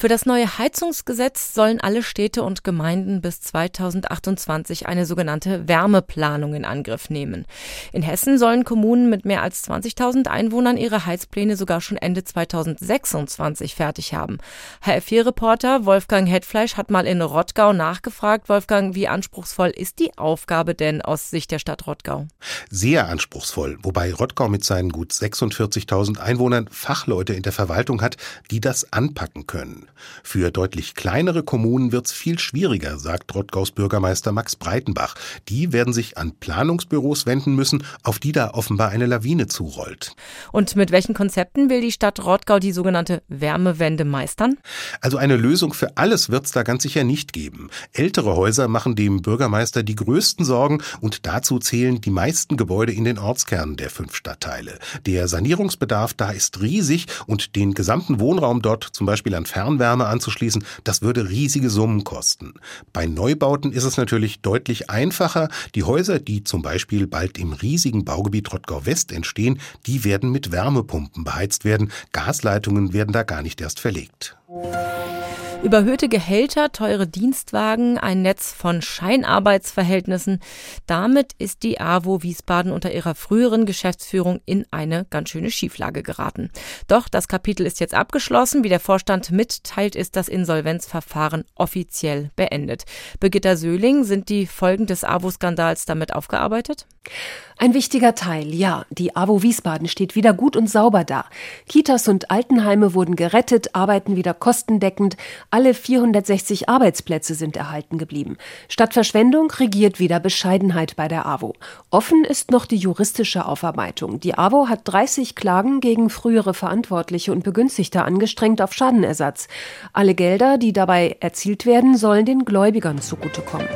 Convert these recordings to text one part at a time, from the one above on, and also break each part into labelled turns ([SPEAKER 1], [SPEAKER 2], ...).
[SPEAKER 1] Für das neue Heizungsgesetz sollen alle Städte und Gemeinden bis 2028 eine sogenannte Wärmeplanung in Angriff nehmen. In Hessen sollen Kommunen mit mehr als 20.000 Einwohnern ihre Heizpläne sogar schon Ende 2026 fertig haben. HR4-Reporter Wolfgang Hetfleisch hat mal in Rottgau nachgefragt. Wolfgang, wie anspruchsvoll ist die Aufgabe denn aus Sicht der Stadt Rottgau?
[SPEAKER 2] Sehr anspruchsvoll, wobei Rottgau mit seinen gut 46.000 Einwohnern Fachleute in der Verwaltung hat, die das anpacken können. Für deutlich kleinere Kommunen wird es viel schwieriger, sagt Rottgaus Bürgermeister Max Breitenbach. Die werden sich an Planungsbüros wenden müssen, auf die da offenbar eine Lawine zurollt.
[SPEAKER 1] Und mit welchen Konzepten will die Stadt Rottgau die sogenannte Wärmewende meistern?
[SPEAKER 2] Also eine Lösung für alles wird es da ganz sicher nicht geben. Ältere Häuser machen dem Bürgermeister die größten Sorgen und dazu zählen die meisten Gebäude in den Ortskernen der fünf Stadtteile. Der Sanierungsbedarf da ist riesig und den gesamten Wohnraum dort zum Beispiel an Fern Fernwärme anzuschließen, das würde riesige Summen kosten. Bei Neubauten ist es natürlich deutlich einfacher. Die Häuser, die zum Beispiel bald im riesigen Baugebiet Rottgau West entstehen, die werden mit Wärmepumpen beheizt werden. Gasleitungen werden da gar nicht erst verlegt.
[SPEAKER 1] Überhöhte Gehälter, teure Dienstwagen, ein Netz von Scheinarbeitsverhältnissen. Damit ist die AWO Wiesbaden unter ihrer früheren Geschäftsführung in eine ganz schöne Schieflage geraten. Doch das Kapitel ist jetzt abgeschlossen. Wie der Vorstand mitteilt, ist das Insolvenzverfahren offiziell beendet. Birgitta Söhling, sind die Folgen des AWO-Skandals damit aufgearbeitet?
[SPEAKER 3] Ein wichtiger Teil, ja. Die AWO Wiesbaden steht wieder gut und sauber da. Kitas und Altenheime wurden gerettet, arbeiten wieder kostendeckend. Alle 460 Arbeitsplätze sind erhalten geblieben. Statt Verschwendung regiert wieder Bescheidenheit bei der AWO. Offen ist noch die juristische Aufarbeitung. Die AWO hat 30 Klagen gegen frühere Verantwortliche und Begünstigte angestrengt auf Schadenersatz. Alle Gelder, die dabei erzielt werden, sollen den Gläubigern zugutekommen.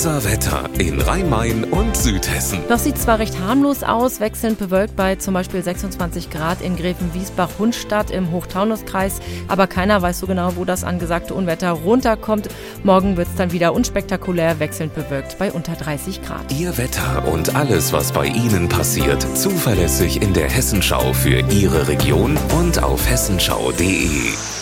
[SPEAKER 4] Unser Wetter in Rhein-Main und Südhessen.
[SPEAKER 1] Noch sieht zwar recht harmlos aus, wechselnd bewölkt bei zum Beispiel 26 Grad in Gräfenwiesbach-Hundstadt im Hochtaunuskreis, aber keiner weiß so genau, wo das angesagte Unwetter runterkommt. Morgen wird es dann wieder unspektakulär wechselnd bewölkt bei unter 30 Grad.
[SPEAKER 4] Ihr Wetter und alles, was bei Ihnen passiert, zuverlässig in der Hessenschau für Ihre Region und auf hessenschau.de.